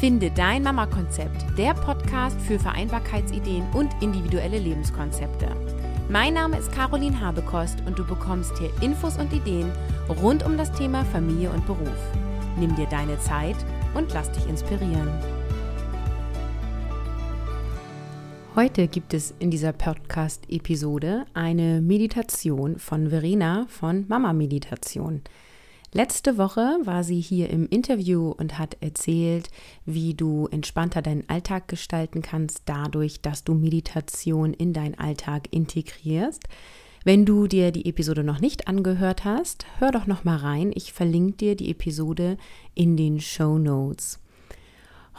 Finde dein Mama-Konzept, der Podcast für Vereinbarkeitsideen und individuelle Lebenskonzepte. Mein Name ist Caroline Habekost und du bekommst hier Infos und Ideen rund um das Thema Familie und Beruf. Nimm dir deine Zeit und lass dich inspirieren. Heute gibt es in dieser Podcast-Episode eine Meditation von Verena von Mama Meditation. Letzte Woche war sie hier im Interview und hat erzählt, wie du entspannter deinen Alltag gestalten kannst, dadurch, dass du Meditation in deinen Alltag integrierst. Wenn du dir die Episode noch nicht angehört hast, hör doch noch mal rein. Ich verlinke dir die Episode in den Show Notes.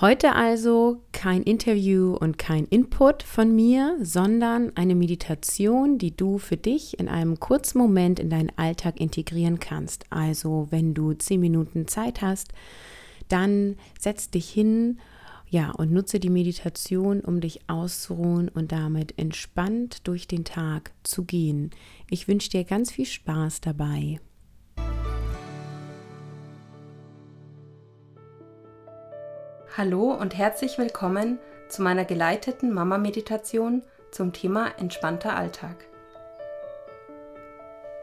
Heute also kein Interview und kein Input von mir, sondern eine Meditation, die du für dich in einem kurzen Moment in deinen Alltag integrieren kannst. Also wenn du zehn Minuten Zeit hast, dann setz dich hin, ja, und nutze die Meditation, um dich auszuruhen und damit entspannt durch den Tag zu gehen. Ich wünsche dir ganz viel Spaß dabei. Hallo und herzlich willkommen zu meiner geleiteten Mama-Meditation zum Thema entspannter Alltag.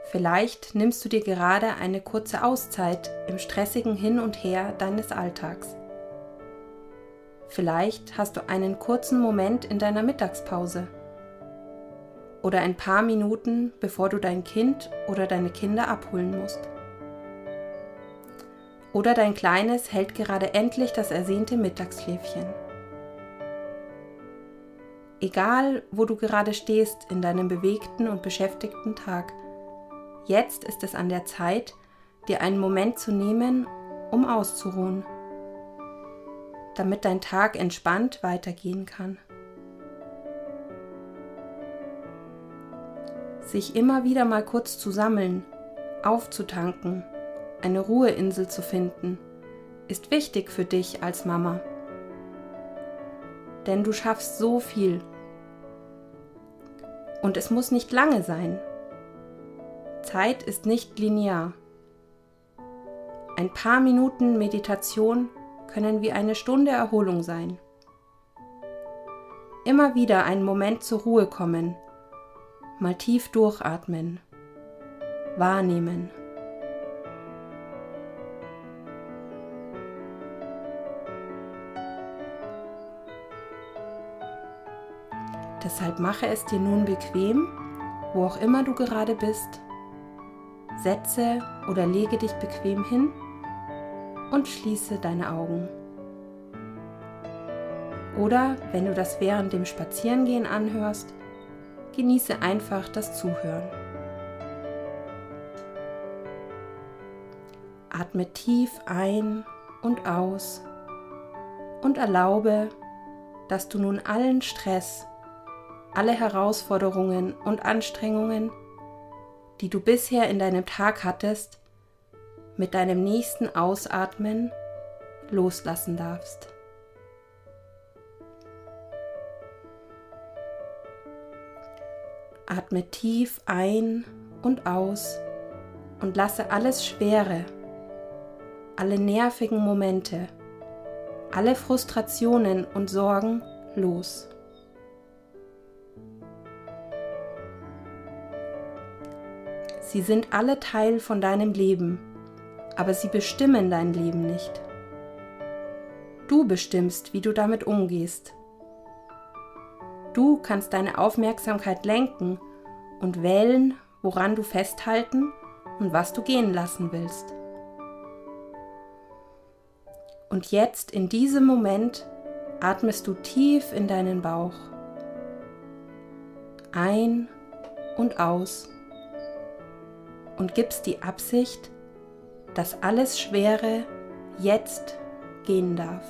Vielleicht nimmst du dir gerade eine kurze Auszeit im stressigen Hin und Her deines Alltags. Vielleicht hast du einen kurzen Moment in deiner Mittagspause oder ein paar Minuten, bevor du dein Kind oder deine Kinder abholen musst. Oder dein Kleines hält gerade endlich das ersehnte Mittagsschläfchen. Egal, wo du gerade stehst in deinem bewegten und beschäftigten Tag, jetzt ist es an der Zeit, dir einen Moment zu nehmen, um auszuruhen, damit dein Tag entspannt weitergehen kann. Sich immer wieder mal kurz zu sammeln, aufzutanken eine Ruheinsel zu finden, ist wichtig für dich als Mama. Denn du schaffst so viel. Und es muss nicht lange sein. Zeit ist nicht linear. Ein paar Minuten Meditation können wie eine Stunde Erholung sein. Immer wieder einen Moment zur Ruhe kommen, mal tief durchatmen, wahrnehmen. Deshalb mache es dir nun bequem, wo auch immer du gerade bist. Setze oder lege dich bequem hin und schließe deine Augen. Oder wenn du das während dem Spazierengehen anhörst, genieße einfach das Zuhören. Atme tief ein und aus und erlaube, dass du nun allen Stress alle Herausforderungen und Anstrengungen, die du bisher in deinem Tag hattest, mit deinem nächsten Ausatmen loslassen darfst. Atme tief ein und aus und lasse alles Schwere, alle nervigen Momente, alle Frustrationen und Sorgen los. Sie sind alle Teil von deinem Leben, aber sie bestimmen dein Leben nicht. Du bestimmst, wie du damit umgehst. Du kannst deine Aufmerksamkeit lenken und wählen, woran du festhalten und was du gehen lassen willst. Und jetzt in diesem Moment atmest du tief in deinen Bauch. Ein und aus und gibst die Absicht, dass alles Schwere jetzt gehen darf.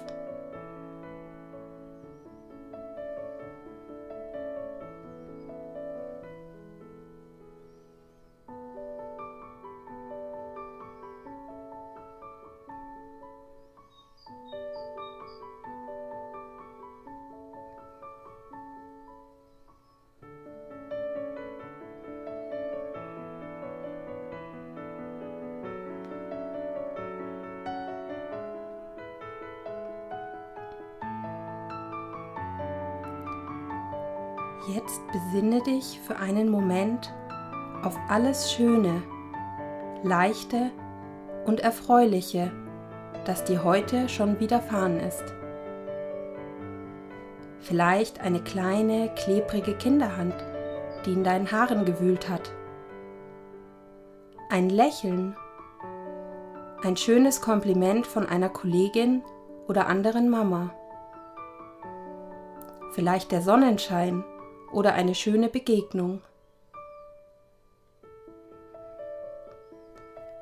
Jetzt besinne dich für einen Moment auf alles Schöne, Leichte und Erfreuliche, das dir heute schon widerfahren ist. Vielleicht eine kleine, klebrige Kinderhand, die in deinen Haaren gewühlt hat. Ein Lächeln, ein schönes Kompliment von einer Kollegin oder anderen Mama. Vielleicht der Sonnenschein oder eine schöne Begegnung.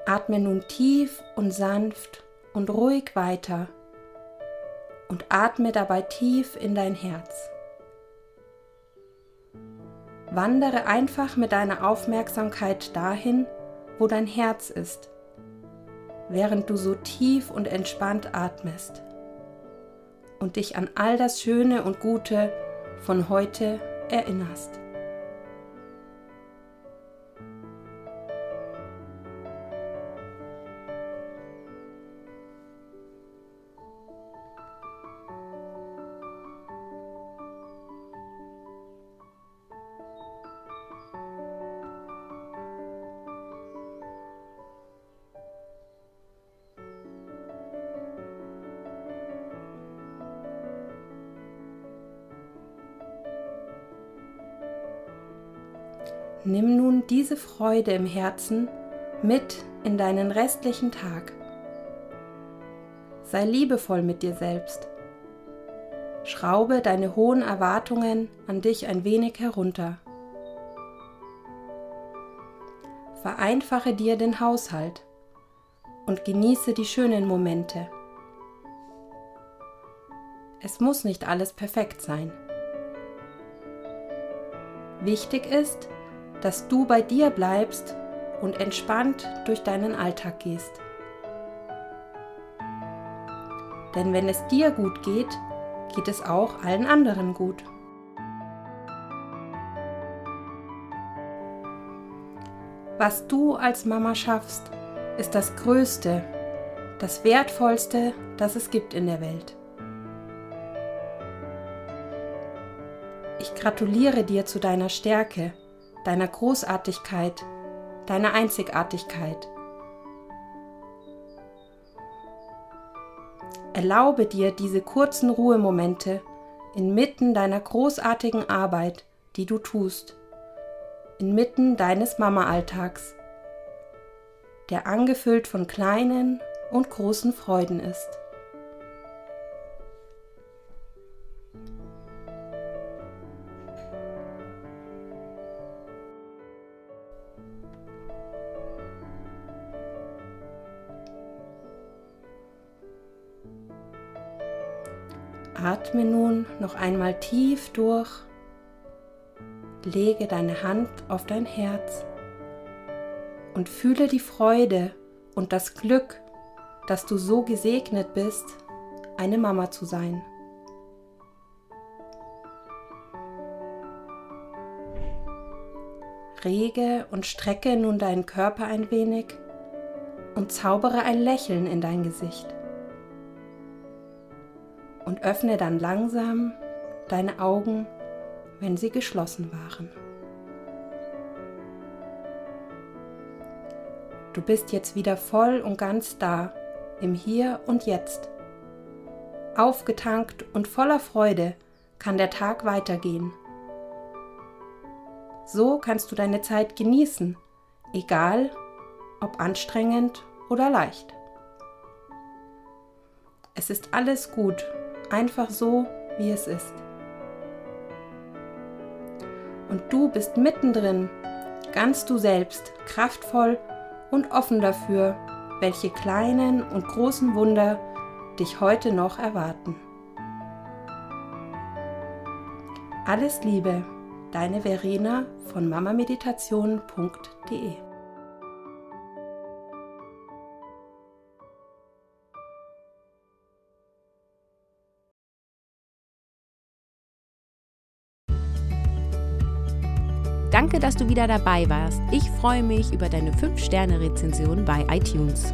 Atme nun tief und sanft und ruhig weiter und atme dabei tief in dein Herz. Wandere einfach mit deiner Aufmerksamkeit dahin, wo dein Herz ist, während du so tief und entspannt atmest und dich an all das Schöne und Gute von heute erinnerst. Nimm nun diese Freude im Herzen mit in deinen restlichen Tag. Sei liebevoll mit dir selbst. Schraube deine hohen Erwartungen an dich ein wenig herunter. Vereinfache dir den Haushalt und genieße die schönen Momente. Es muss nicht alles perfekt sein. Wichtig ist, dass du bei dir bleibst und entspannt durch deinen Alltag gehst. Denn wenn es dir gut geht, geht es auch allen anderen gut. Was du als Mama schaffst, ist das Größte, das Wertvollste, das es gibt in der Welt. Ich gratuliere dir zu deiner Stärke deiner Großartigkeit, deiner Einzigartigkeit. Erlaube dir diese kurzen Ruhemomente inmitten deiner großartigen Arbeit, die du tust, inmitten deines Mama-Alltags, der angefüllt von kleinen und großen Freuden ist. Atme nun noch einmal tief durch. Lege deine Hand auf dein Herz und fühle die Freude und das Glück, dass du so gesegnet bist, eine Mama zu sein. Rege und strecke nun deinen Körper ein wenig und zaubere ein Lächeln in dein Gesicht und öffne dann langsam deine Augen, wenn sie geschlossen waren. Du bist jetzt wieder voll und ganz da, im Hier und Jetzt. Aufgetankt und voller Freude kann der Tag weitergehen. So kannst du deine Zeit genießen, egal ob anstrengend oder leicht. Es ist alles gut einfach so, wie es ist. Und du bist mittendrin, ganz du selbst, kraftvoll und offen dafür, welche kleinen und großen Wunder dich heute noch erwarten. Alles Liebe, deine Verena von mamameditation.de Danke, dass du wieder dabei warst. Ich freue mich über deine 5-Sterne-Rezension bei iTunes.